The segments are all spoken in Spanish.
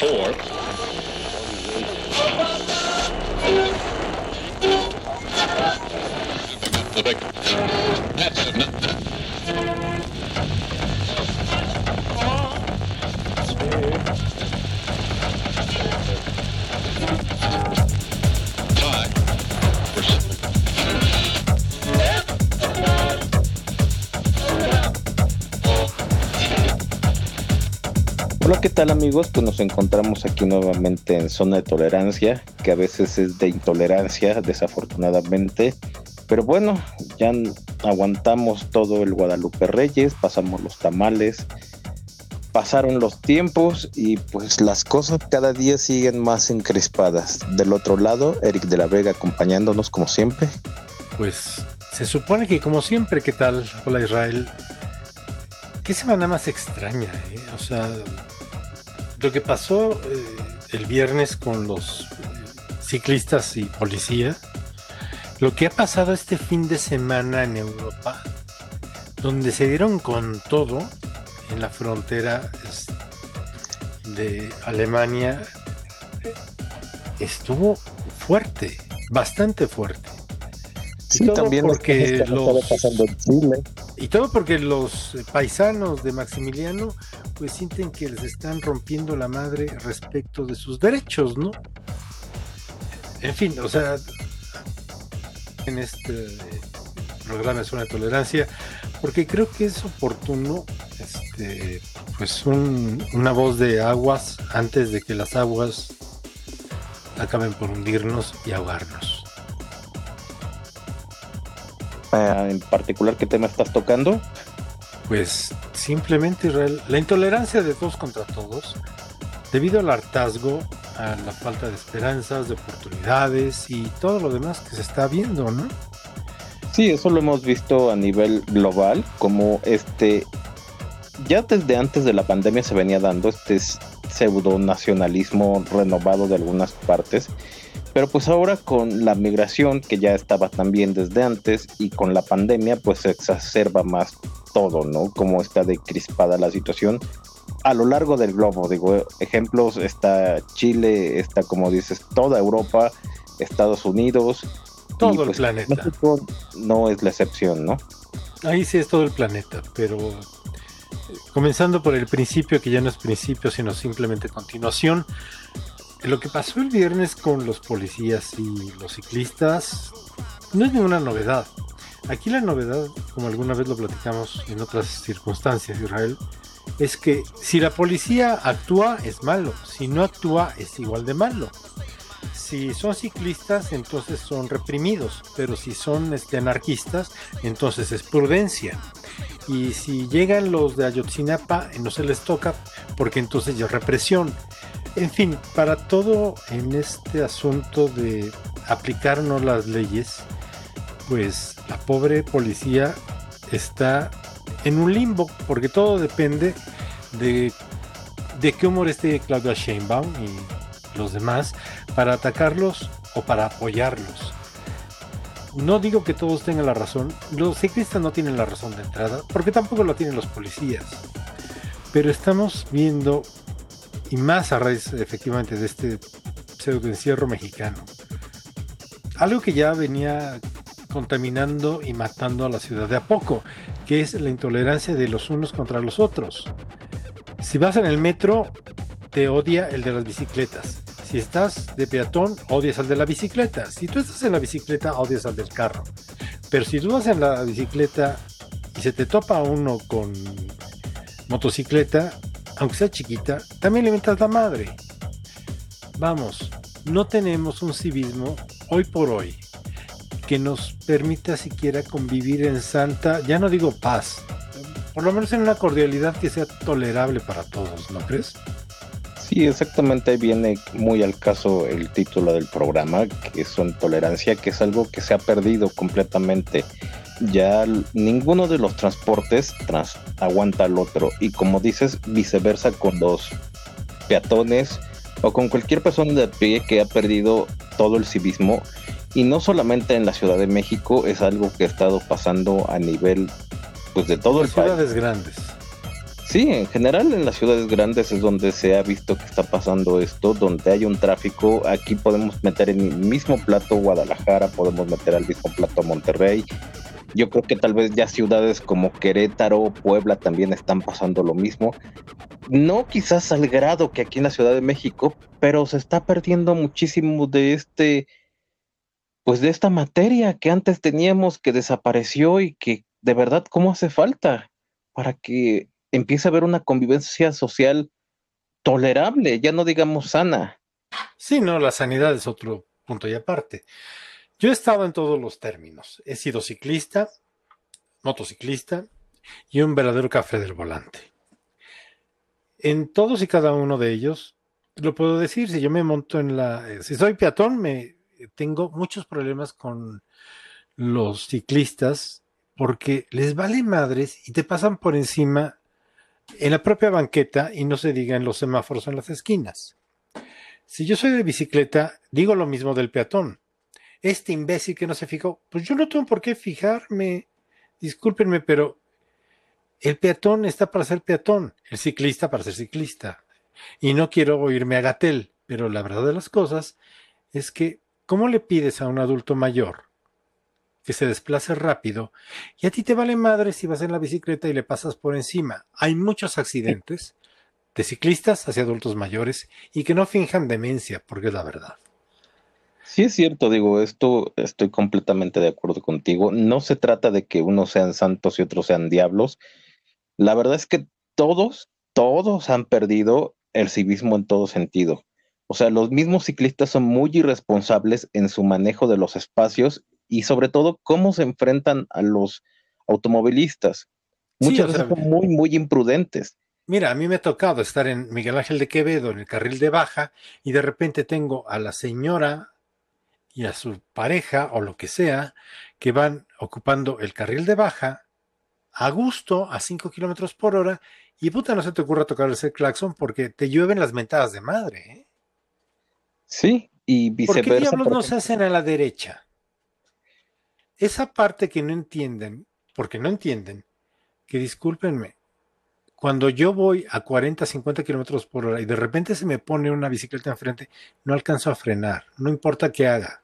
four. That's enough. ¿Qué tal amigos? Pues nos encontramos aquí nuevamente en zona de tolerancia, que a veces es de intolerancia, desafortunadamente. Pero bueno, ya aguantamos todo el Guadalupe Reyes, pasamos los tamales, pasaron los tiempos y pues las cosas cada día siguen más encrespadas. Del otro lado, Eric de la Vega acompañándonos como siempre. Pues se supone que como siempre, ¿qué tal? Hola Israel. Qué semana más extraña, ¿eh? O sea, lo que pasó eh, el viernes con los ciclistas y policía, lo que ha pasado este fin de semana en Europa, donde se dieron con todo en la frontera de Alemania, estuvo fuerte, bastante fuerte. Sí, también porque los, pasando en Chile. Y todo porque los paisanos de Maximiliano pues sienten que les están rompiendo la madre respecto de sus derechos, ¿no? En fin, o sea, en este programa zona de tolerancia, porque creo que es oportuno, este, pues un- una voz de aguas antes de que las aguas acaben por hundirnos y ahogarnos. En particular, ¿qué tema estás tocando? Pues simplemente Israel, la intolerancia de todos contra todos, debido al hartazgo, a la falta de esperanzas, de oportunidades y todo lo demás que se está viendo, ¿no? Sí, eso lo hemos visto a nivel global, como este, ya desde antes de la pandemia se venía dando este pseudo nacionalismo renovado de algunas partes, pero pues ahora con la migración que ya estaba también desde antes y con la pandemia pues se exacerba más todo, ¿no? Como está de crispada la situación a lo largo del globo, digo, ejemplos está Chile, está como dices toda Europa, Estados Unidos, Todo y, el pues, planeta. México no es la excepción, ¿no? Ahí sí es todo el planeta, pero eh, comenzando por el principio, que ya no es principio, sino simplemente continuación. Lo que pasó el viernes con los policías y los ciclistas no es ninguna novedad. Aquí la novedad, como alguna vez lo platicamos en otras circunstancias, Israel, es que si la policía actúa es malo, si no actúa es igual de malo. Si son ciclistas, entonces son reprimidos, pero si son este, anarquistas, entonces es prudencia. Y si llegan los de Ayotzinapa, eh, no se les toca, porque entonces ya es represión. En fin, para todo en este asunto de aplicarnos las leyes, pues la pobre policía está en un limbo, porque todo depende de, de qué humor esté Claudia Sheinbaum y los demás para atacarlos o para apoyarlos. No digo que todos tengan la razón, los ciclistas no tienen la razón de entrada, porque tampoco lo tienen los policías. Pero estamos viendo, y más a raíz efectivamente de este pseudo encierro mexicano, algo que ya venía contaminando y matando a la ciudad de a poco, que es la intolerancia de los unos contra los otros. Si vas en el metro, te odia el de las bicicletas. Si estás de peatón, odias al de la bicicleta. Si tú estás en la bicicleta, odias al del carro. Pero si tú vas en la bicicleta y se te topa uno con motocicleta, aunque sea chiquita, también le metas la madre. Vamos, no tenemos un civismo hoy por hoy que nos permita siquiera convivir en santa, ya no digo paz, por lo menos en una cordialidad que sea tolerable para todos, ¿no crees? Sí, exactamente ahí viene muy al caso el título del programa, que son tolerancia, que es algo que se ha perdido completamente. Ya ninguno de los transportes trans- aguanta al otro. Y como dices, viceversa con los peatones o con cualquier persona de a pie que ha perdido todo el civismo. Y no solamente en la Ciudad de México, es algo que ha estado pasando a nivel pues de todo el Las país. ciudades grandes. Sí, en general en las ciudades grandes es donde se ha visto que está pasando esto, donde hay un tráfico. Aquí podemos meter en el mismo plato Guadalajara, podemos meter al mismo plato Monterrey. Yo creo que tal vez ya ciudades como Querétaro, Puebla también están pasando lo mismo. No quizás al grado que aquí en la Ciudad de México, pero se está perdiendo muchísimo de este, pues de esta materia que antes teníamos que desapareció y que de verdad cómo hace falta para que empieza a haber una convivencia social tolerable, ya no digamos sana. Sí, no, la sanidad es otro punto y aparte. Yo he estado en todos los términos. He sido ciclista, motociclista y un verdadero café del volante. En todos y cada uno de ellos, lo puedo decir, si yo me monto en la... Eh, si soy peatón, me tengo muchos problemas con los ciclistas porque les vale madres y te pasan por encima en la propia banqueta y no se diga en los semáforos en las esquinas. Si yo soy de bicicleta, digo lo mismo del peatón. Este imbécil que no se fijó, pues yo no tengo por qué fijarme. Discúlpenme, pero el peatón está para ser peatón, el ciclista para ser ciclista. Y no quiero oírme a Gatel, pero la verdad de las cosas es que, ¿cómo le pides a un adulto mayor que se desplace rápido y a ti te vale madre si vas en la bicicleta y le pasas por encima. Hay muchos accidentes de ciclistas hacia adultos mayores y que no finjan demencia, porque es la verdad. Sí es cierto, digo, esto estoy completamente de acuerdo contigo. No se trata de que unos sean santos y otros sean diablos. La verdad es que todos, todos han perdido el civismo en todo sentido. O sea, los mismos ciclistas son muy irresponsables en su manejo de los espacios y sobre todo cómo se enfrentan a los automovilistas. Muchas veces son muy, muy imprudentes. Mira, a mí me ha tocado estar en Miguel Ángel de Quevedo, en el carril de baja, y de repente tengo a la señora y a su pareja o lo que sea, que van ocupando el carril de baja a gusto, a 5 kilómetros por hora, y puta, no se te ocurra tocar el claxon porque te llueven las mentadas de madre. ¿eh? Sí, y viceversa. ¿Por qué diablos no se hacen a la derecha? esa parte que no entienden, porque no entienden, que discúlpenme, cuando yo voy a 40, 50 kilómetros por hora y de repente se me pone una bicicleta enfrente, no alcanzo a frenar, no importa qué haga,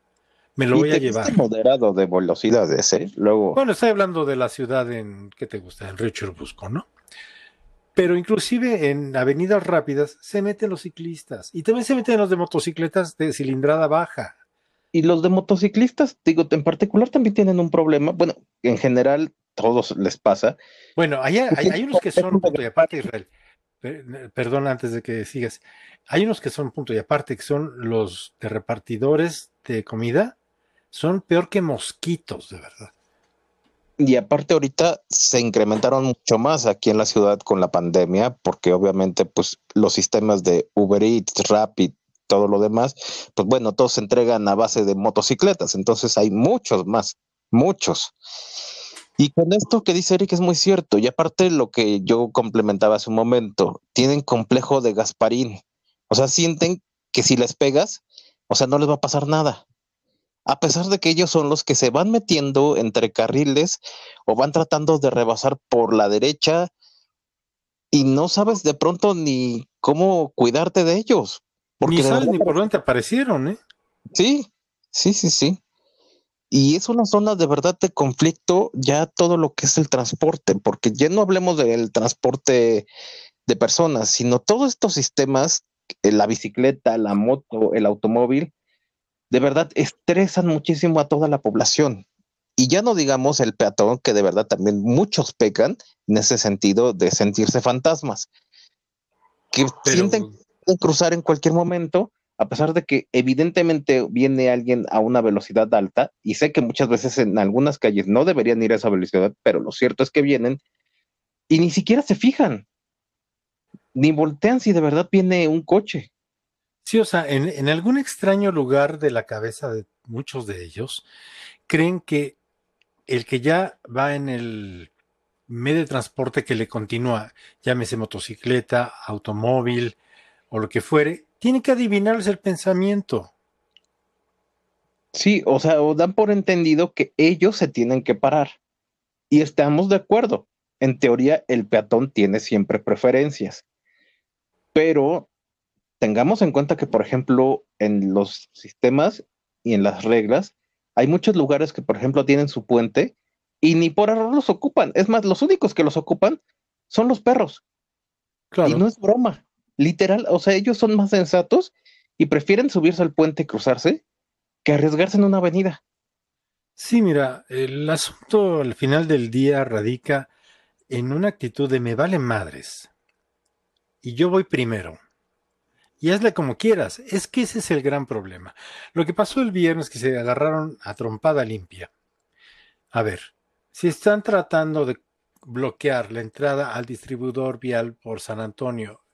me lo voy a llevar. moderado de velocidades, ¿eh? Luego. Bueno, estoy hablando de la ciudad en, ¿qué te gusta? En Richard Busco, ¿no? Pero inclusive en avenidas rápidas se meten los ciclistas y también se meten los de motocicletas de cilindrada baja. Y los de motociclistas, digo, en particular también tienen un problema. Bueno, en general, todos les pasa. Bueno, hay, hay, unos que son punto y aparte, Israel. Perdón antes de que sigas. Hay unos que son punto y aparte, que son los de repartidores de comida. Son peor que mosquitos, de verdad. Y aparte ahorita se incrementaron mucho más aquí en la ciudad con la pandemia, porque obviamente pues los sistemas de Uber Eats, Rapid, todo lo demás, pues bueno, todos se entregan a base de motocicletas, entonces hay muchos más, muchos. Y con esto que dice Eric es muy cierto, y aparte lo que yo complementaba hace un momento, tienen complejo de Gasparín, o sea, sienten que si les pegas, o sea, no les va a pasar nada. A pesar de que ellos son los que se van metiendo entre carriles o van tratando de rebasar por la derecha y no sabes de pronto ni cómo cuidarte de ellos, ni sabes ni por dónde aparecieron, ¿eh? Sí, sí, sí, sí. Y es una zona de verdad de conflicto ya todo lo que es el transporte, porque ya no hablemos del transporte de personas, sino todos estos sistemas, eh, la bicicleta, la moto, el automóvil, de verdad estresan muchísimo a toda la población. Y ya no digamos el peatón, que de verdad también muchos pecan en ese sentido de sentirse fantasmas, que sienten cruzar en cualquier momento, a pesar de que evidentemente viene alguien a una velocidad alta, y sé que muchas veces en algunas calles no deberían ir a esa velocidad, pero lo cierto es que vienen y ni siquiera se fijan, ni voltean si de verdad viene un coche. Sí, o sea, en, algún extraño lugar de la cabeza de muchos de ellos, creen que el que ya va en el medio de transporte que le continúa, llámese motocicleta, automóvil, o lo que fuere, tiene que adivinarles el pensamiento. Sí, o sea, o dan por entendido que ellos se tienen que parar. Y estamos de acuerdo. en teoría el peatón tiene siempre preferencias, pero tengamos en cuenta que, por ejemplo, en los sistemas y en las reglas, hay muchos lugares que, por ejemplo, tienen su puente y ni por error los ocupan. Es más, los únicos que los ocupan son los perros. Claro. Y no es broma. Literal, o sea, ellos son más sensatos y prefieren subirse al puente y cruzarse que arriesgarse en una avenida. Sí, mira, el asunto al final del día radica en una actitud de me vale madres. Y yo voy primero. Y hazle como quieras. Es que ese es el gran problema. Lo que pasó el viernes que se agarraron a trompada limpia. A ver, si están tratando de bloquear la entrada al distribuidor vial por San Antonio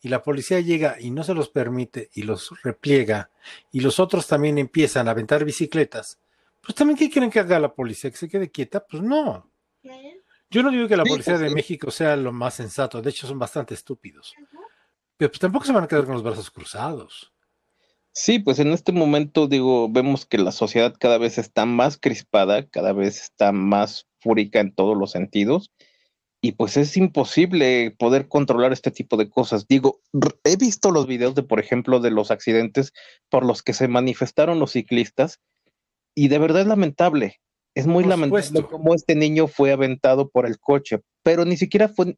y la policía llega y no se los permite y los repliega y los otros también empiezan a aventar bicicletas, pues también ¿qué quieren que haga la policía? ¿Que se quede quieta? Pues no. Yo no digo que la policía pues de México sea lo más sensato, de hecho son bastante estúpidos. Pero pues tampoco se van a quedar con los brazos cruzados. Sí, pues en este momento digo, vemos que la sociedad cada vez está más crispada, cada vez está más fúrica en todos los sentidos y pues es imposible poder controlar este tipo de cosas. Digo, he visto los videos de, por ejemplo, de los accidentes por los que se manifestaron los ciclistas y de verdad es lamentable. Es muy lamentable cómo este niño fue aventado por el coche, pero ni siquiera fue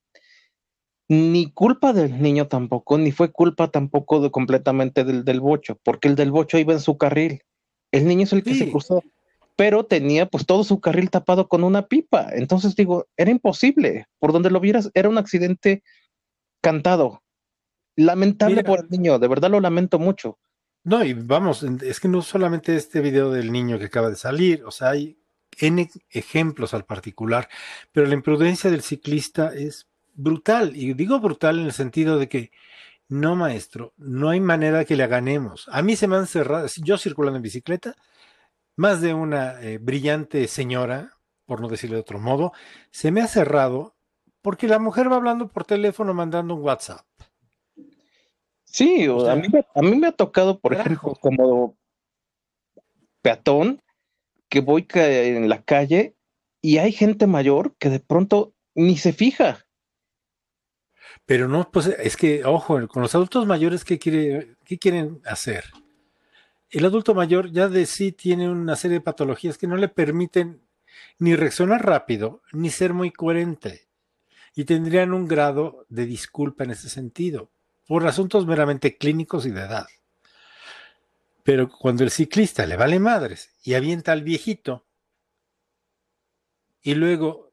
ni culpa del niño tampoco, ni fue culpa tampoco de completamente del del bocho, porque el del bocho iba en su carril. El niño es el que se cruzó pero tenía pues todo su carril tapado con una pipa. Entonces digo, era imposible. Por donde lo vieras, era un accidente cantado. Lamentable por el niño, de verdad lo lamento mucho. No, y vamos, es que no solamente este video del niño que acaba de salir, o sea, hay N ejemplos al particular, pero la imprudencia del ciclista es brutal. Y digo brutal en el sentido de que no, maestro, no hay manera que le ganemos. A mí se me han cerrado, yo circulando en bicicleta, más de una eh, brillante señora, por no decirlo de otro modo, se me ha cerrado porque la mujer va hablando por teléfono mandando un WhatsApp. Sí, a, mí, a, mí, me ha tocado, por ejemplo, como peatón, que voy en la calle y hay gente mayor que de pronto ni se fija. Pero no, pues es que, ojo, con los adultos mayores, ¿qué, quiere, qué quieren hacer? El adulto mayor ya de sí tiene una serie de patologías que no le permiten ni reaccionar rápido, ni ser muy coherente, y tendrían un grado de disculpa en ese sentido, por asuntos meramente clínicos y de edad. Pero cuando el ciclista le vale madres y avienta al viejito, y luego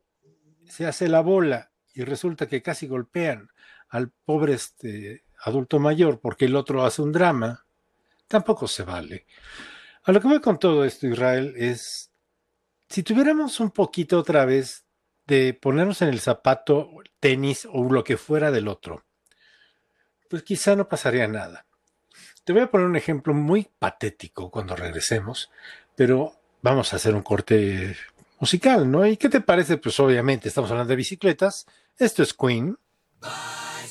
se hace la bola y resulta que casi golpean al pobre este adulto mayor porque el otro hace un drama, tampoco se vale. A lo que voy con todo esto, Israel, es si tuviéramos un poquito otra vez de ponernos en el zapato, tenis o lo que fuera del otro, pues quizá no pasaría nada. Te voy a poner un ejemplo muy patético cuando regresemos, pero vamos a hacer un corte musical, ¿no? ¿Y qué te parece? Pues obviamente estamos hablando de bicicletas. Esto es Queen.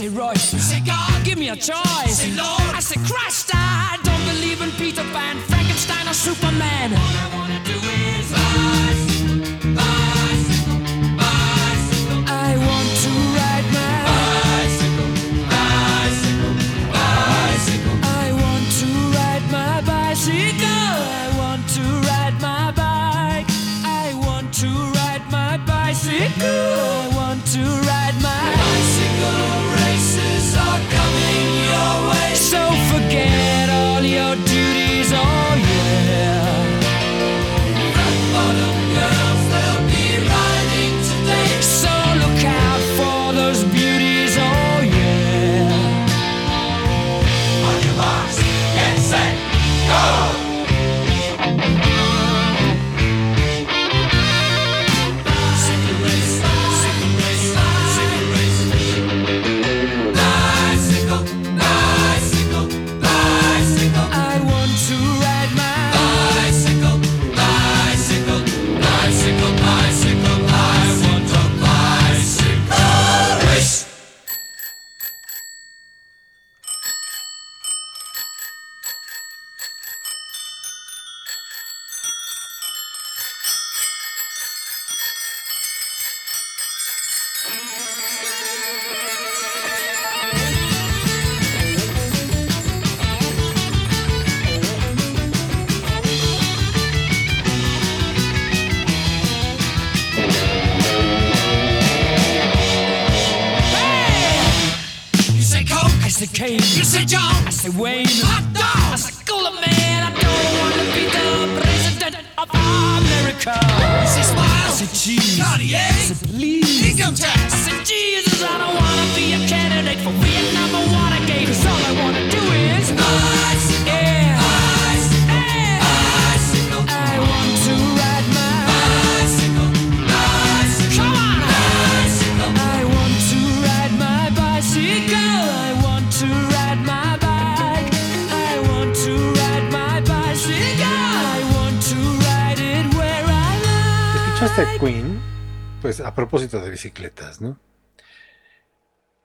Say Royce, say God, give me a choice. Say Lord, I say Christ, I don't believe in Peter Pan, Frankenstein, or Superman. All I wanna do is bicycle, go! I ¿Escuchaste like. Queen? Pues a propósito de bicicletas, ¿no?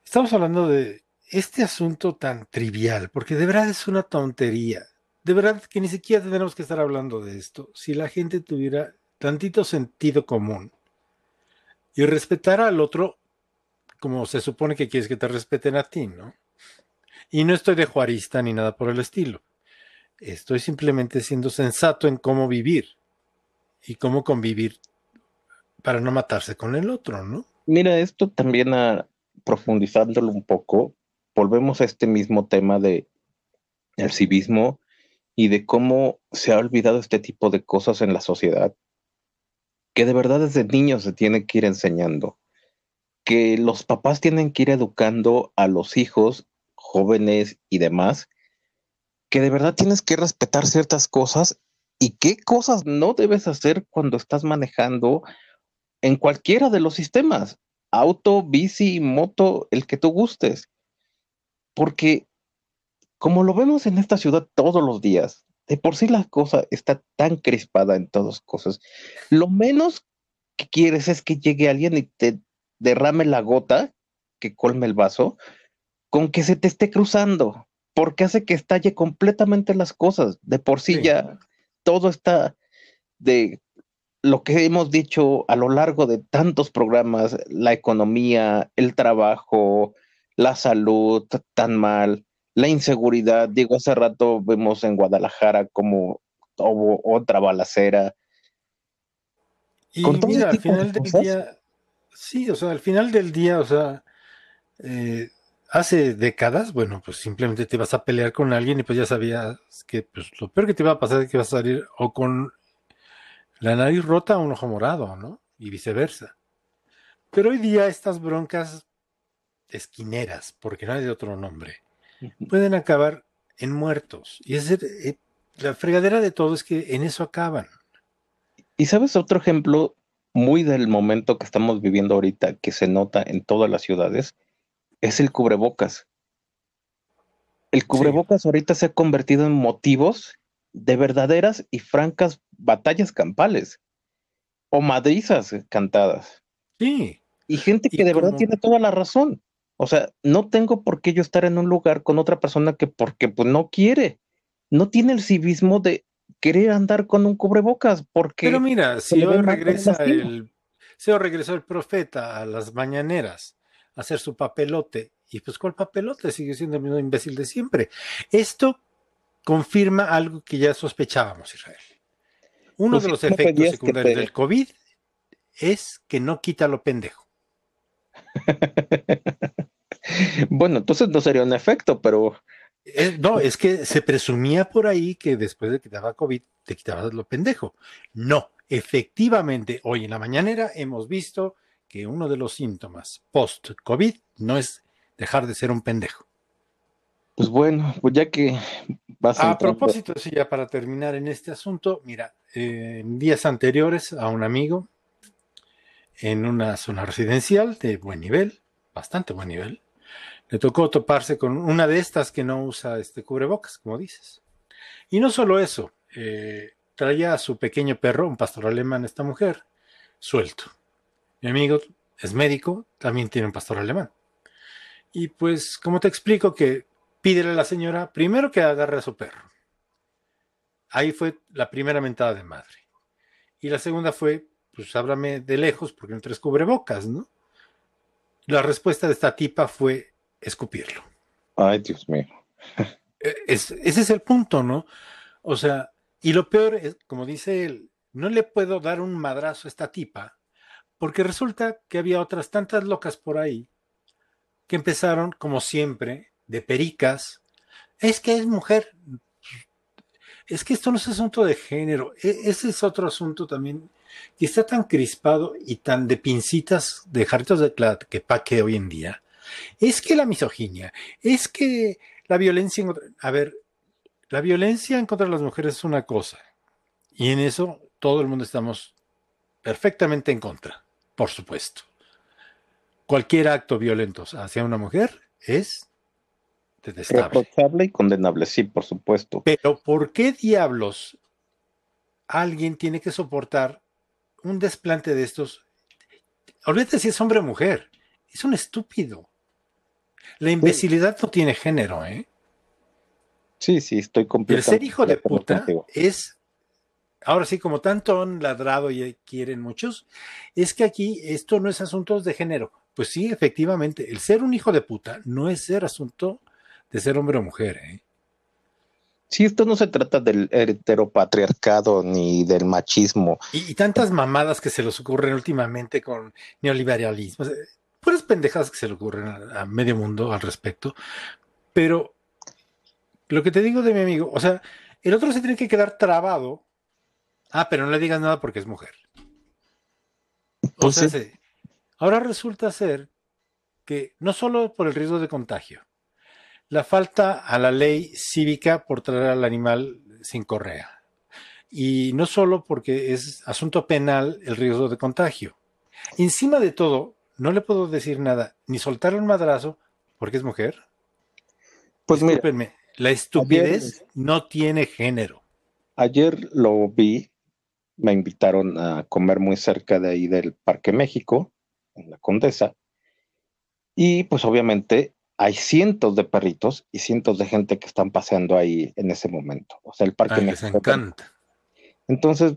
Estamos hablando de este asunto tan trivial, porque de verdad es una tontería. De verdad que ni siquiera tendremos que estar hablando de esto. Si la gente tuviera tantito sentido común y respetara al otro como se supone que quieres que te respeten a ti, ¿no? Y no estoy de juarista ni nada por el estilo. Estoy simplemente siendo sensato en cómo vivir y cómo convivir para no matarse con el otro, ¿no? Mira, esto también a, profundizándolo un poco, volvemos a este mismo tema de el civismo y de cómo se ha olvidado este tipo de cosas en la sociedad, que de verdad desde niños se tiene que ir enseñando, que los papás tienen que ir educando a los hijos jóvenes y demás, que de verdad tienes que respetar ciertas cosas y qué cosas no debes hacer cuando estás manejando en cualquiera de los sistemas, auto, bici, moto, el que tú gustes. Porque como lo vemos en esta ciudad todos los días, de por sí la cosa está tan crispada en todas cosas. Lo menos que quieres es que llegue alguien y te derrame la gota que colme el vaso con que se te esté cruzando, porque hace que estalle completamente las cosas. De por sí, Sí. ya todo está de lo que hemos dicho a lo largo de tantos programas, la economía, el trabajo, la salud tan mal, la inseguridad. Digo, hace rato vemos en Guadalajara como hubo otra balacera. Y Con mira, al de final del día, sí, o sea, al final del día, o sea, eh, hace décadas, bueno, pues simplemente te vas a pelear con alguien y pues ya sabías que pues, lo peor que te iba a pasar es que vas a salir o con la nariz rota un ojo morado, ¿no? Y viceversa. Pero hoy día estas broncas esquineras, porque no hay de otro nombre, pueden acabar en muertos. Y es eh, la fregadera de todo es que en eso acaban. Y sabes otro ejemplo muy del momento que estamos viviendo ahorita, que se nota en todas las ciudades, es el cubrebocas. El cubrebocas ahorita se ha convertido en motivos de verdaderas y francas batallas campales o madrizas cantadas. Sí, Y gente Y que de verdad tiene toda la razón. O sea, no tengo por qué yo estar en un lugar con otra persona que porque pues no quiere. No tiene el civismo de querer andar con un cubrebocas porque Pero mira, si hoy regresa el, si hoy regresó el profeta a las mañaneras a hacer su papelote, y pues ¿cuál papelote? Sigue siendo el mismo imbécil de siempre. Esto confirma algo que ya sospechábamos, Israel. Uno Pues de los efectos secundarios te- del COVID es que no quita lo pendejo. bueno, entonces no sería un efecto, pero Es- no, es que se presumía por ahí que después de que te daba COVID te quitabas lo pendejo. No, efectivamente, hoy en la mañanera hemos visto que uno de los síntomas post-COVID no es dejar de ser un pendejo. pues bueno, pues ya que vas A propósito, sí, ya para terminar en este asunto, mira, eh, en días anteriores a un amigo en una zona residencial de buen nivel, bastante buen nivel, le tocó toparse con una de estas que no usa este cubrebocas, como dices. Y no solo eso, eh, traía a su pequeño perro, un pastor alemán, esta mujer, suelto. Mi amigo es médico, también tiene un pastor alemán. Y pues, como te explico que pídele a la señora primero que agarre a su perro. Ahí fue la primera mentada de madre. Y la segunda fue, pues háblame de lejos porque no traes cubrebocas, ¿no? La respuesta de esta tipa fue escupirlo. Ay, Dios mío. Eh, es- ese es el punto, ¿no? O sea, y lo peor es, como dice él, no le puedo dar un madrazo a esta tipa porque resulta que había otras tantas locas por ahí que empezaron, como siempre, de pericas, es que es mujer. Es que esto no es asunto de género, e, ese es otro asunto también que está tan crispado y tan de pincitas, de jarritos de que paque hoy en día. Es que la misoginia, es que la violencia, en, a ver, la violencia en contra de las mujeres es una cosa, y en eso todo el mundo estamos perfectamente en contra, por supuesto. Cualquier acto violento hacia una mujer es. Reprochable y condenable, sí, por supuesto. Pero ¿por qué diablos alguien tiene que soportar un desplante de estos? Olvídate si es hombre o mujer. Es un estúpido. La imbecilidad no tiene género, ¿eh? Sí, sí, estoy completamente. El ser hijo de puta es, ahora sí, como tanto han ladrado y quieren muchos, es que aquí esto no es asuntos de género. Pues sí, efectivamente, el ser un hijo de puta no es ser asunto de ser hombre o mujer, ¿eh? Sí, esto no se trata del heteropatriarcado ni del machismo. Y, tantas mamadas que se les ocurren últimamente con neoliberalismo. puras pendejadas que se le ocurren a, a medio mundo al respecto. Pero lo que te digo de mi amigo, o sea, el otro se tiene que quedar trabado. Ah, pero no le digas nada porque es mujer. Pues ahora resulta ser que no solo por el riesgo de contagio, la falta a la ley cívica por traer al animal sin correa. Y no solo porque es asunto penal el riesgo de contagio. Encima de todo, no le puedo decir nada, ni soltar un madrazo porque es mujer. Pues Discúlpenme, la estupidez no tiene género. Ayer lo vi, me invitaron a comer muy cerca de ahí del Parque México, en la Condesa, y pues obviamente hay cientos de perritos y cientos de gente que están paseando ahí en ese momento. O sea, el Parque México. Les encanta. Entonces,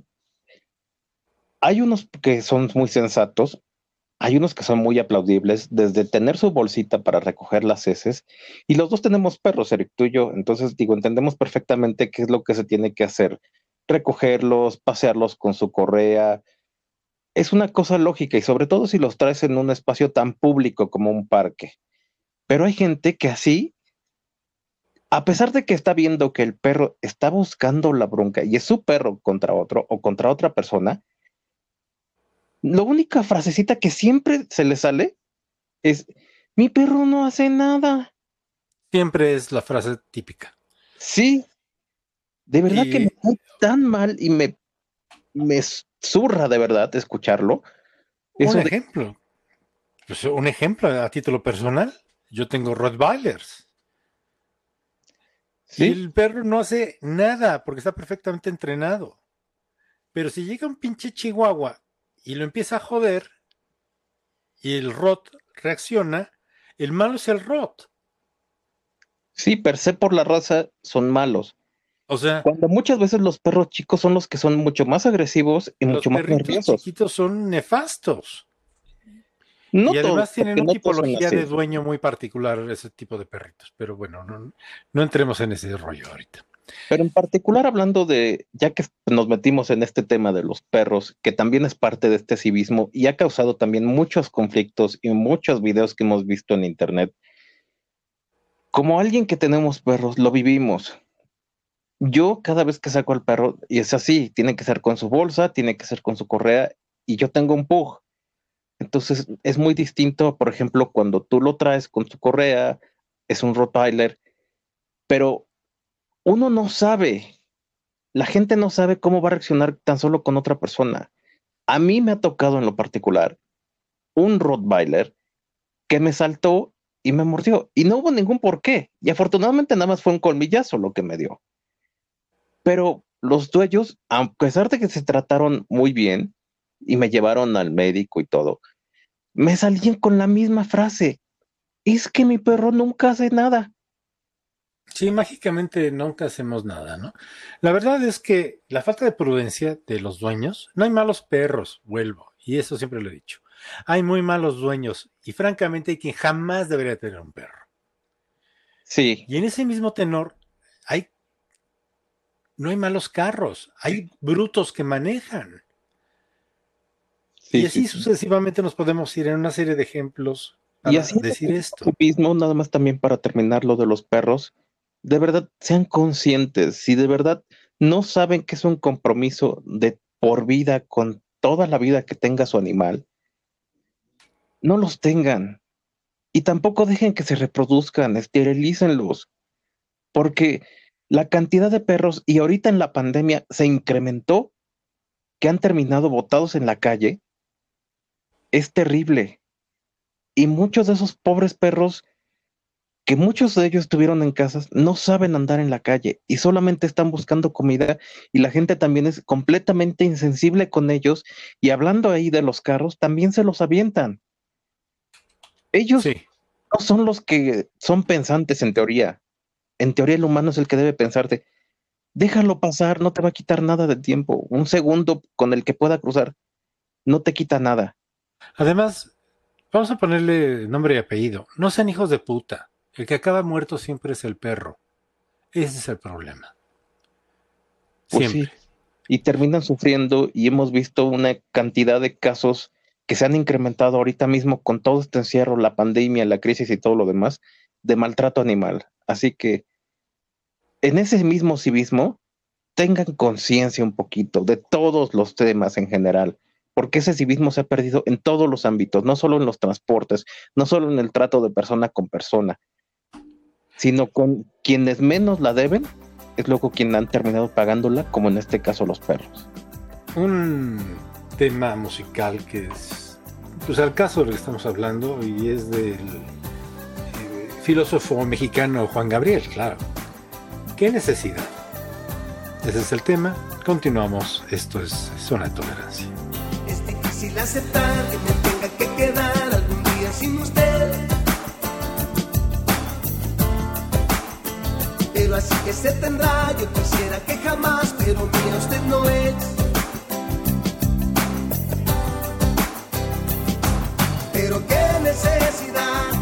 hay unos que son muy sensatos, hay unos que son muy aplaudibles, desde tener su bolsita para recoger las heces, y los dos tenemos perros, Eric, tú y yo, entonces digo, entendemos perfectamente qué es lo que se tiene que hacer, recogerlos, pasearlos con su correa, es una cosa lógica y sobre todo si los traes en un espacio tan público como un parque. Pero hay gente que así, a pesar de que está viendo que el perro está buscando la bronca y es su perro contra otro o contra otra persona, la única frasecita que siempre se le sale es, mi perro no hace nada. Siempre es la frase típica. Sí, de verdad que me da tan mal y me, me zurra de verdad escucharlo. Un ejemplo. Pues, un ejemplo a título personal. Yo tengo Rottweilers. ¿Sí? Y el perro no hace nada porque está perfectamente entrenado. Pero si llega un pinche chihuahua y lo empieza a joder y el rot reacciona, el malo es el rot. Sí, per se por la raza son malos. O sea, cuando muchas veces los perros chicos son los que son mucho más agresivos y mucho más nerviosos. Los chiquitos son nefastos. Y además tienen una tipología de dueño muy particular ese tipo de perritos. Pero bueno, no, no entremos en ese rollo ahorita. Pero en particular hablando de, ya que nos metimos en este tema de los perros, que también es parte de este civismo y ha causado también muchos conflictos y muchos videos que hemos visto en internet, como alguien que tenemos perros, lo vivimos. Yo cada vez que saco al perro, y es así, tiene que ser con su bolsa, tiene que ser con su correa, y yo tengo un pug. Entonces es muy distinto, por ejemplo, cuando tú lo traes con su correa, es un Rottweiler, pero uno no sabe, la gente no sabe cómo va a reaccionar tan solo con otra persona. A mí me ha tocado en lo particular un Rottweiler que me saltó y me mordió y no hubo ningún porqué. Y afortunadamente nada más fue un colmillazo lo que me dio. Pero los dueños, a pesar de que se trataron muy bien y me llevaron al médico y todo, me salían con la misma frase. Es que mi perro nunca hace nada. Sí, mágicamente nunca hacemos nada, ¿no? La verdad es que la falta de prudencia de los dueños, no hay malos perros, vuelvo, y eso siempre lo he dicho. Hay muy malos dueños y francamente hay quien jamás debería tener un perro. Sí. Y en ese mismo tenor hay no hay malos carros, hay brutos que manejan. Y así sucesivamente nos podemos ir en una serie de ejemplos para Y así decir esto. Mismo, nada más también para terminar lo de los perros, de verdad sean conscientes, si de verdad no saben que es un compromiso de por vida con toda la vida que tenga su animal, no los tengan. Y tampoco dejen que se reproduzcan, esterilícenlos, porque la cantidad de perros, y ahorita en la pandemia se incrementó, que han terminado botados en la calle, es terrible. Y muchos de esos pobres perros, que muchos de ellos estuvieron en casas, no saben andar en la calle y solamente están buscando comida y la gente también es completamente insensible con ellos y hablando ahí de los carros, también se los avientan. Ellos Sí, no son los que son pensantes en teoría. En teoría el humano es el que debe pensarte, déjalo pasar, no te va a quitar nada de tiempo. Un segundo con el que pueda cruzar no te quita nada. Además, vamos a ponerle nombre y apellido. No sean hijos de puta. El que acaba muerto siempre es el perro. Ese es el problema. Pues Siempre. sí. Y terminan sufriendo y hemos visto una cantidad de casos que se han incrementado ahorita mismo con todo este encierro, la pandemia, la crisis y todo lo demás de maltrato animal. Así que en ese mismo civismo tengan conciencia un poquito de todos los temas en general, porque ese civismo se ha perdido en todos los ámbitos, no solo en los transportes, no solo en el trato de persona con persona, sino con quienes menos la deben, es luego quien han terminado pagándola, como en este caso los perros. Un tema musical que es, pues al caso de lo que estamos hablando, y es del eh, filósofo mexicano Juan Gabriel, claro. ¿Qué necesidad? Ese es el tema. Continuamos. Esto es Zona de Tolerancia. Es difícil aceptar que me tenga que quedar algún día sin usted. Pero así que se tendrá, yo quisiera que jamás, pero mía usted no es. Pero qué necesidad,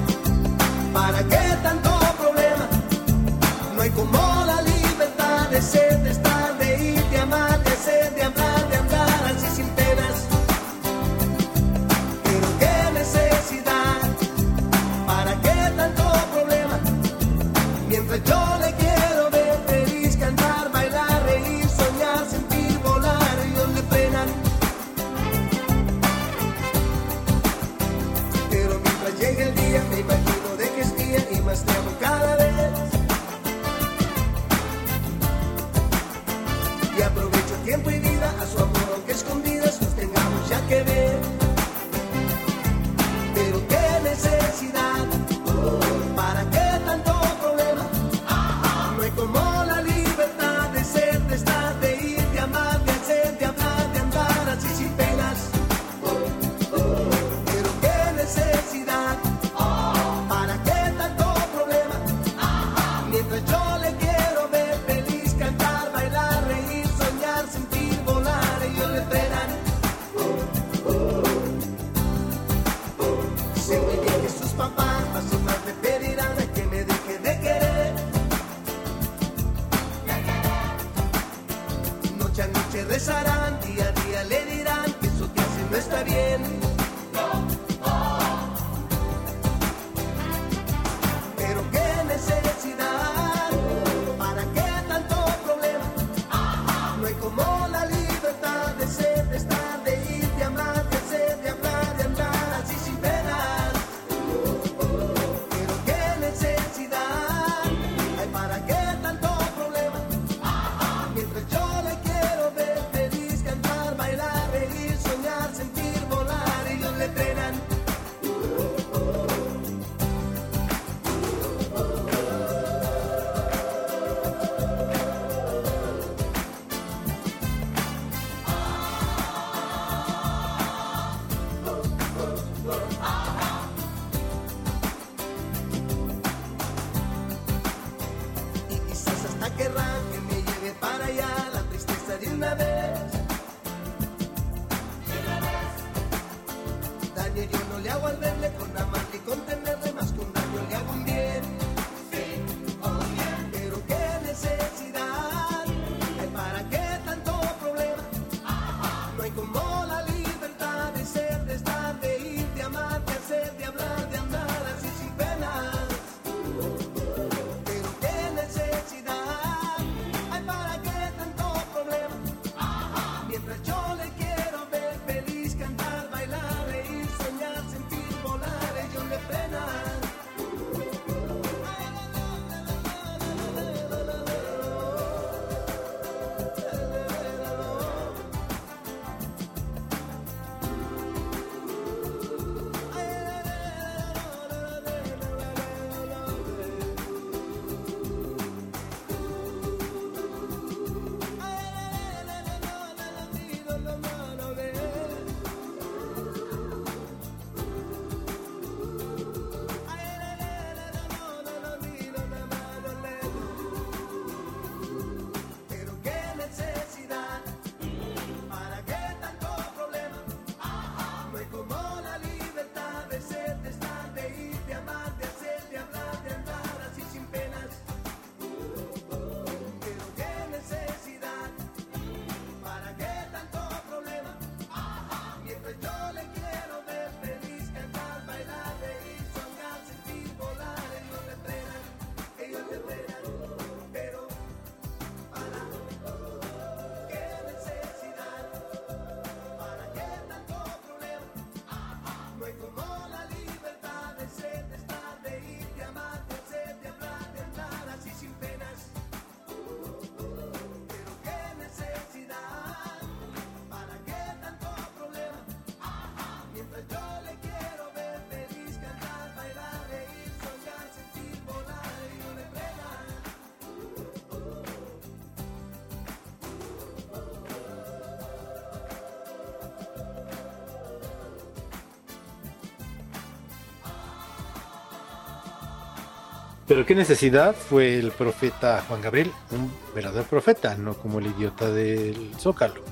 Pero qué necesidad fue el profeta Juan Gabriel, un verdadero profeta, no como el idiota del Zócalo.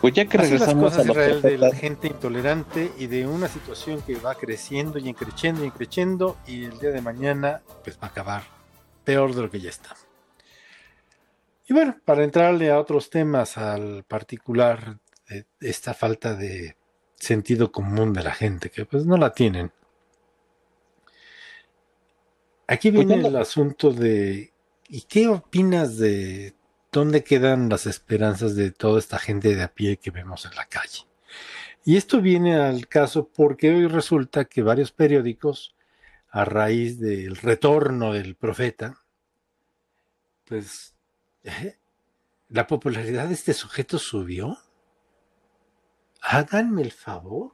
Pues ya que Así las regresamos cosas a los Israel de la gente intolerante y de una situación que va creciendo y creciendo y creciendo y el día de mañana pues va a acabar peor de lo que ya está. Y bueno, para entrarle a otros temas al particular de esta falta de sentido común de la gente, que pues no la tienen. Aquí Pues viene el asunto de ¿y qué opinas de dónde quedan las esperanzas de toda esta gente de a pie que vemos en la calle? Y esto viene al caso porque hoy resulta que varios periódicos, a raíz del retorno del profeta, pues eh, la popularidad de este sujeto subió. Háganme el favor.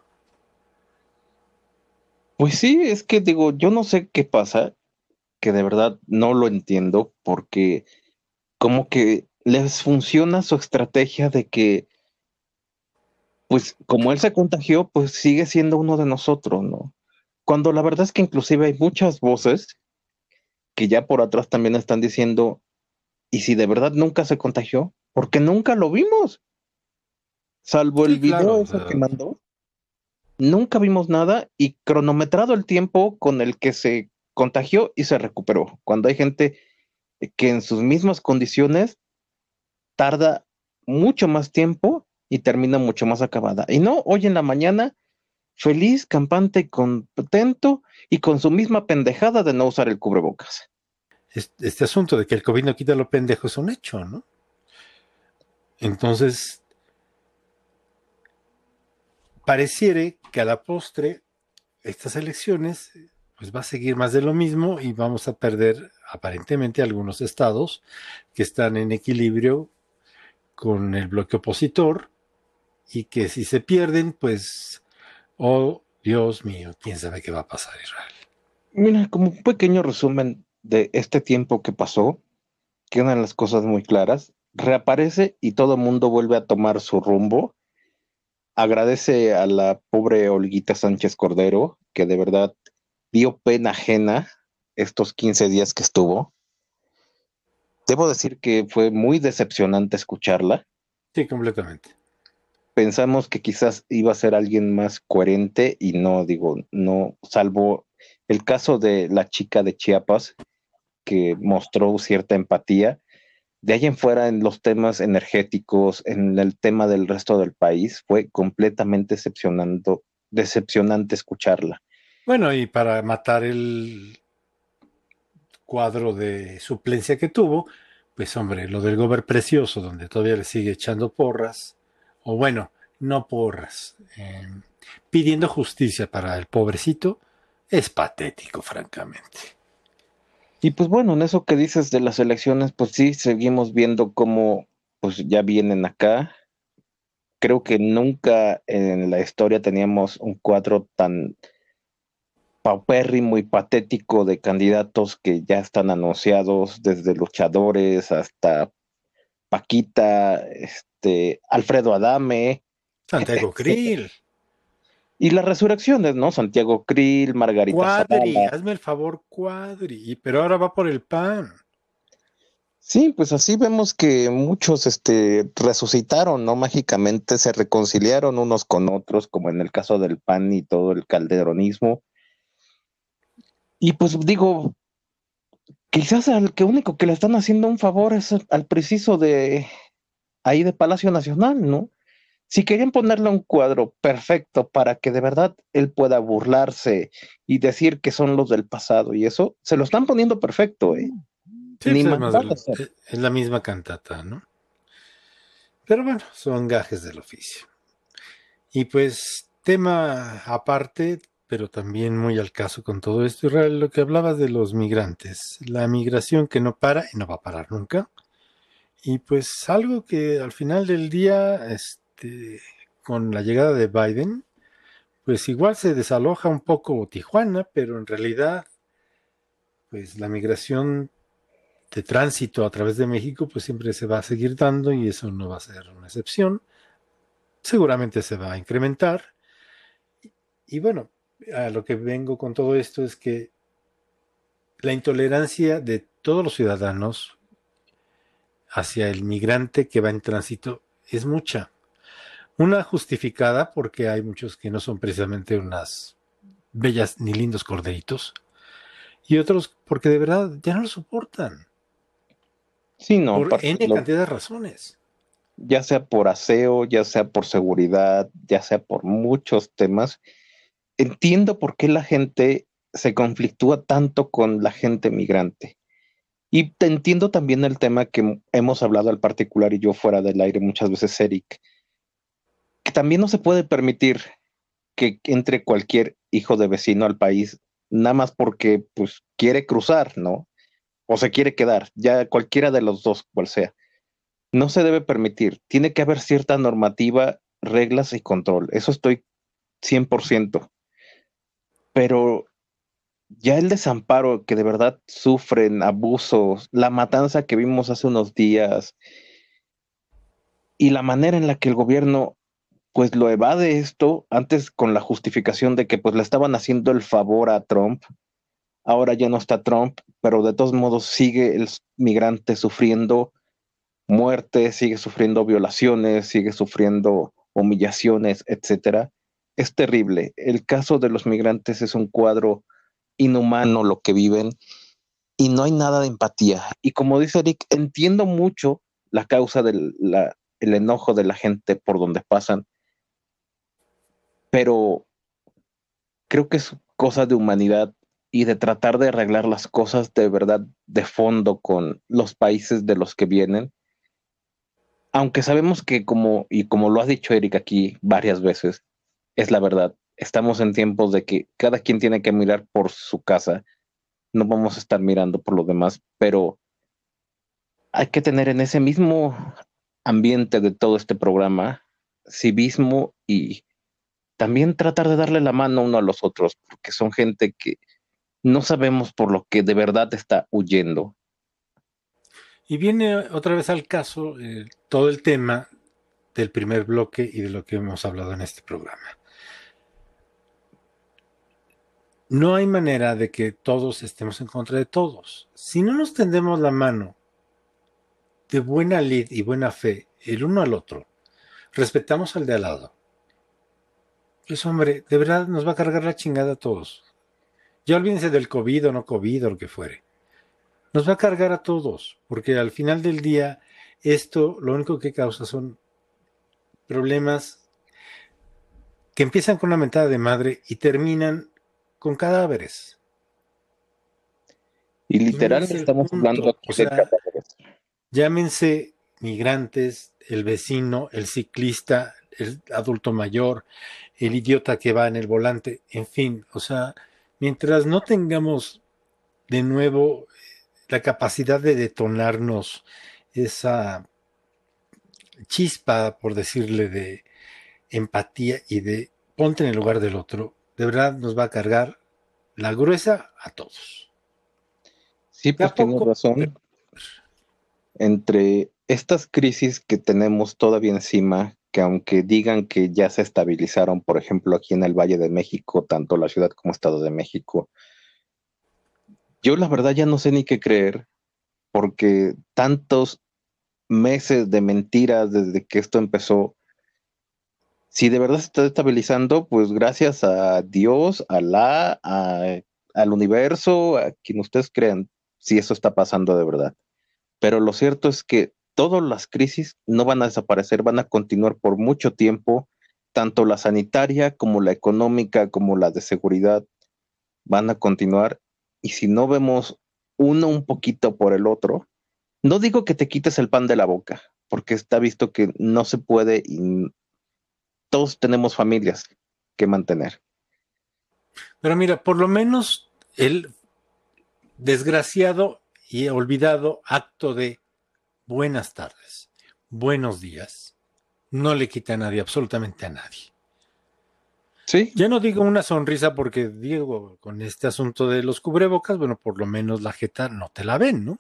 Pues sí, es que digo, yo no sé qué pasa, que de verdad no lo entiendo, porque como que les funciona su estrategia de que, pues como él se contagió, pues sigue siendo uno de nosotros, ¿no? Cuando la verdad es que inclusive hay muchas voces que ya por atrás también están diciendo, ¿y si de verdad nunca se contagió? Porque nunca lo vimos. Salvo el Sí, video claro, ese que mandó. Nunca vimos nada y cronometrado el tiempo con el que se contagió y se recuperó. Cuando hay gente que en sus mismas condiciones tarda mucho más tiempo y termina mucho más acabada. Y no, hoy en la mañana, feliz, campante contento y con su misma pendejada de no usar el cubrebocas. es- este asunto de que el COVID no quita lo pendejo es un hecho, ¿no? Entonces, pareciere que a la postre estas elecciones pues va a seguir más de lo mismo y vamos a perder aparentemente algunos estados que están en equilibrio con el bloque opositor y que si se pierden pues oh Dios mío, quién sabe qué va a pasar Israel. Mira, como un pequeño resumen de este tiempo que pasó, que una de las cosas muy claras, reaparece y todo el mundo vuelve a tomar su rumbo. Agradece a la pobre Olguita Sánchez Cordero, que de verdad dio pena ajena estos 15 días que estuvo. Debo decir que fue muy decepcionante escucharla. Sí, completamente. Pensamos que quizás iba a ser alguien más coherente y no, digo, no, salvo el caso de la chica de Chiapas, que mostró cierta empatía. De ahí en fuera, en los temas energéticos, en el tema del resto del país, fue completamente decepcionando, decepcionante escucharla. Bueno, y para matar el cuadro de suplencia que tuvo, pues hombre, lo del gober precioso, donde todavía le sigue echando porras, o bueno, no porras, eh, pidiendo justicia para el pobrecito, es patético, francamente. Y pues bueno, en eso que dices de las elecciones, pues sí, seguimos viendo cómo pues ya vienen acá. Creo que nunca en la historia teníamos un cuadro tan paupérrimo y patético de candidatos que ya están anunciados, desde luchadores hasta Paquita, este, Alfredo Adame, Santiago Krill, y las resurrecciones, ¿no? Santiago Krill, Margarita Cuadri, Zavala. hazme el favor, Cuadri, pero ahora va por el pan. Sí, pues así vemos que muchos este, resucitaron, ¿no? Mágicamente se reconciliaron unos con otros, como en el caso del PAN y todo el calderonismo. Y pues digo, quizás al que único que le están haciendo un favor es al preciso de ahí de Palacio Nacional, ¿no? Si querían ponerle un cuadro perfecto para que de verdad él pueda burlarse y decir que son los del pasado y eso, se lo están poniendo perfecto, ¿eh? Sí, Ni pues, es la misma cantata, ¿no? Pero bueno, son gajes del oficio. Y pues, tema aparte, pero también muy al caso con todo esto, lo que hablabas de los migrantes, la migración que no para y no va a parar nunca. Y pues algo que al final del día, este, con la llegada de Biden, pues igual se desaloja un poco Tijuana, pero en realidad, pues la migración de tránsito a través de México, pues siempre se va a seguir dando y eso no va a ser una excepción. Seguramente se va a incrementar. Y bueno, a lo que vengo con todo esto es que la intolerancia de todos los ciudadanos hacia el migrante que va en tránsito es mucha. Una justificada porque hay muchos que no son precisamente unas bellas ni lindos corderitos y otros porque de verdad ya no lo soportan. Sí, no, por N cantidad de razones. ya sea por aseo, ya sea por seguridad, ya sea por muchos temas. Entiendo por qué la gente se conflictúa tanto con la gente migrante. Y entiendo también el tema que hemos hablado al particular y yo fuera del aire muchas veces, Eric, que también no se puede permitir que entre cualquier hijo de vecino al país nada más porque pues quiere cruzar, ¿no? O se quiere quedar, ya cualquiera de los dos, cual sea no se debe permitir. Tiene que haber cierta normativa, reglas y control. Eso estoy 100%. Pero ya el desamparo que de verdad sufren, abusos, la matanza que vimos hace unos días y la manera en la que el gobierno pues lo evade esto antes con la justificación de que pues le estaban haciendo el favor a Trump. Ahora ya no está Trump, pero de todos modos sigue el migrante sufriendo muerte, sigue sufriendo violaciones, sigue sufriendo humillaciones, etcétera. Es terrible. El caso de los migrantes es un cuadro inhumano lo que viven y no hay nada de empatía. Y como dice Eric, entiendo mucho la causa del el enojo de la gente por donde pasan, pero creo que es cosa de humanidad y de tratar de arreglar las cosas de verdad de fondo con los países de los que vienen aunque sabemos que como, y como lo ha dicho Eric aquí varias veces, es la verdad, estamos en tiempos de que cada quien tiene que mirar por su casa, no vamos a estar mirando por los demás, pero hay que tener en ese mismo ambiente de todo este programa civismo y también tratar de darle la mano uno a los otros, porque son gente que no sabemos por lo que de verdad está huyendo. Y viene otra vez al caso eh, todo el tema del primer bloque y de lo que hemos hablado en este programa. No hay manera de que todos estemos en contra de todos. Si no nos tendemos la mano de buena lid y buena fe el uno al otro, respetamos al de al lado. Pues hombre, de verdad nos va a cargar la chingada a todos. Ya olvídense del COVID o no COVID o lo que fuere nos va a cargar a todos, porque al final del día esto lo único que causa son problemas que empiezan con una mentada de madre y terminan con cadáveres. Y literal es estamos punto, hablando aquí o de cadáveres. Llámense migrantes, el vecino, el ciclista, el adulto mayor, el idiota que va en el volante, en fin, o sea, mientras no tengamos de nuevo la capacidad de detonarnos esa chispa, por decirle, de empatía y de ponte en el lugar del otro, de verdad nos va a cargar la gruesa a todos. Sí, ¿De a pues tienes razón. Entre estas crisis que tenemos todavía encima, que aunque digan que ya se estabilizaron, por ejemplo, aquí en el Valle de México, tanto la ciudad como Estado de México, yo la verdad ya no sé ni qué creer, porque tantos meses de mentiras desde que esto empezó, si de verdad se está estabilizando, pues gracias a Dios, a la, a, al universo, a quien ustedes crean, si eso está pasando de verdad. Pero lo cierto es que todas las crisis no van a desaparecer, van a continuar por mucho tiempo, tanto la sanitaria como la económica, como la de seguridad, van a continuar. Y si no vemos uno un poquito por el otro, no digo que te quites el pan de la boca, porque está visto que no se puede y todos tenemos familias que mantener. Pero mira, por lo menos el desgraciado y olvidado acto de buenas tardes, buenos días, no le quita a nadie, absolutamente a nadie. Sí, Ya no digo una sonrisa porque digo, con este asunto de los cubrebocas, bueno, por lo menos la jeta no te la ven, ¿no?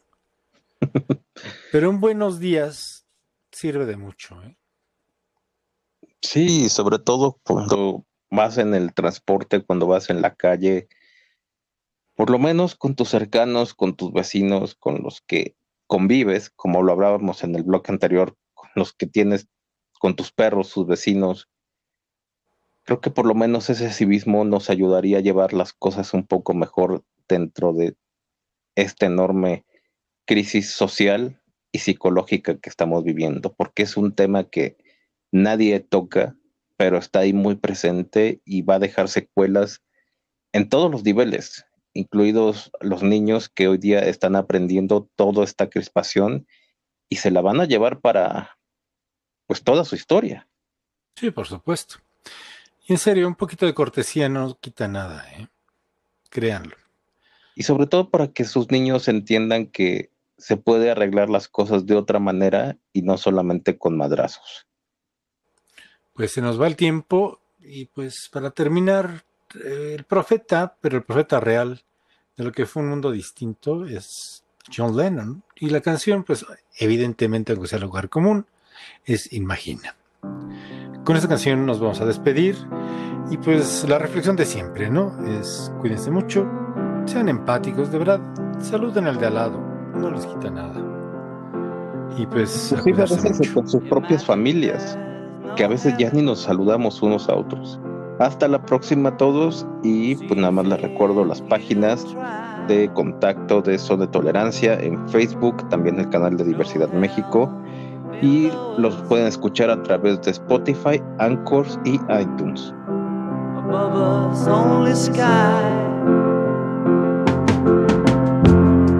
Pero un buenos días sirve de mucho, ¿eh? Sí, sobre todo cuando vas en el transporte, cuando vas en la calle, por lo menos con tus cercanos, con tus vecinos, con los que convives, como lo hablábamos en el bloque anterior, con los que tienes, con tus perros, sus vecinos. Creo que por lo menos ese civismo nos ayudaría a llevar las cosas un poco mejor dentro de esta enorme crisis social y psicológica que estamos viviendo, porque es un tema que nadie toca, pero está ahí muy presente y va a dejar secuelas en todos los niveles, incluidos los niños que hoy día están aprendiendo toda esta crispación y se la van a llevar para pues toda su historia. Sí, por supuesto. Y en serio, un poquito de cortesía no quita nada, ¿eh? Créanlo. Y sobre todo para que sus niños entiendan que se puede arreglar las cosas de otra manera y no solamente con madrazos. Pues se nos va el tiempo y pues para terminar, eh, el profeta, pero el profeta real de lo que fue un mundo distinto es John Lennon. Y la canción, pues evidentemente, aunque sea lugar común, es Imagina. Con esta canción nos vamos a despedir y pues la reflexión de siempre, ¿no? Es cuídense mucho, sean empáticos, de verdad, saluden al de al lado, no les quita nada. Y pues... a veces con sus propias familias, que a veces ya ni nos saludamos unos a otros. Hasta la próxima todos y pues nada más les recuerdo las páginas de contacto de Zona de Tolerancia en Facebook, también el canal de Diversidad México y los pueden escuchar a través de Spotify, Anchors y iTunes.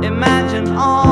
imagine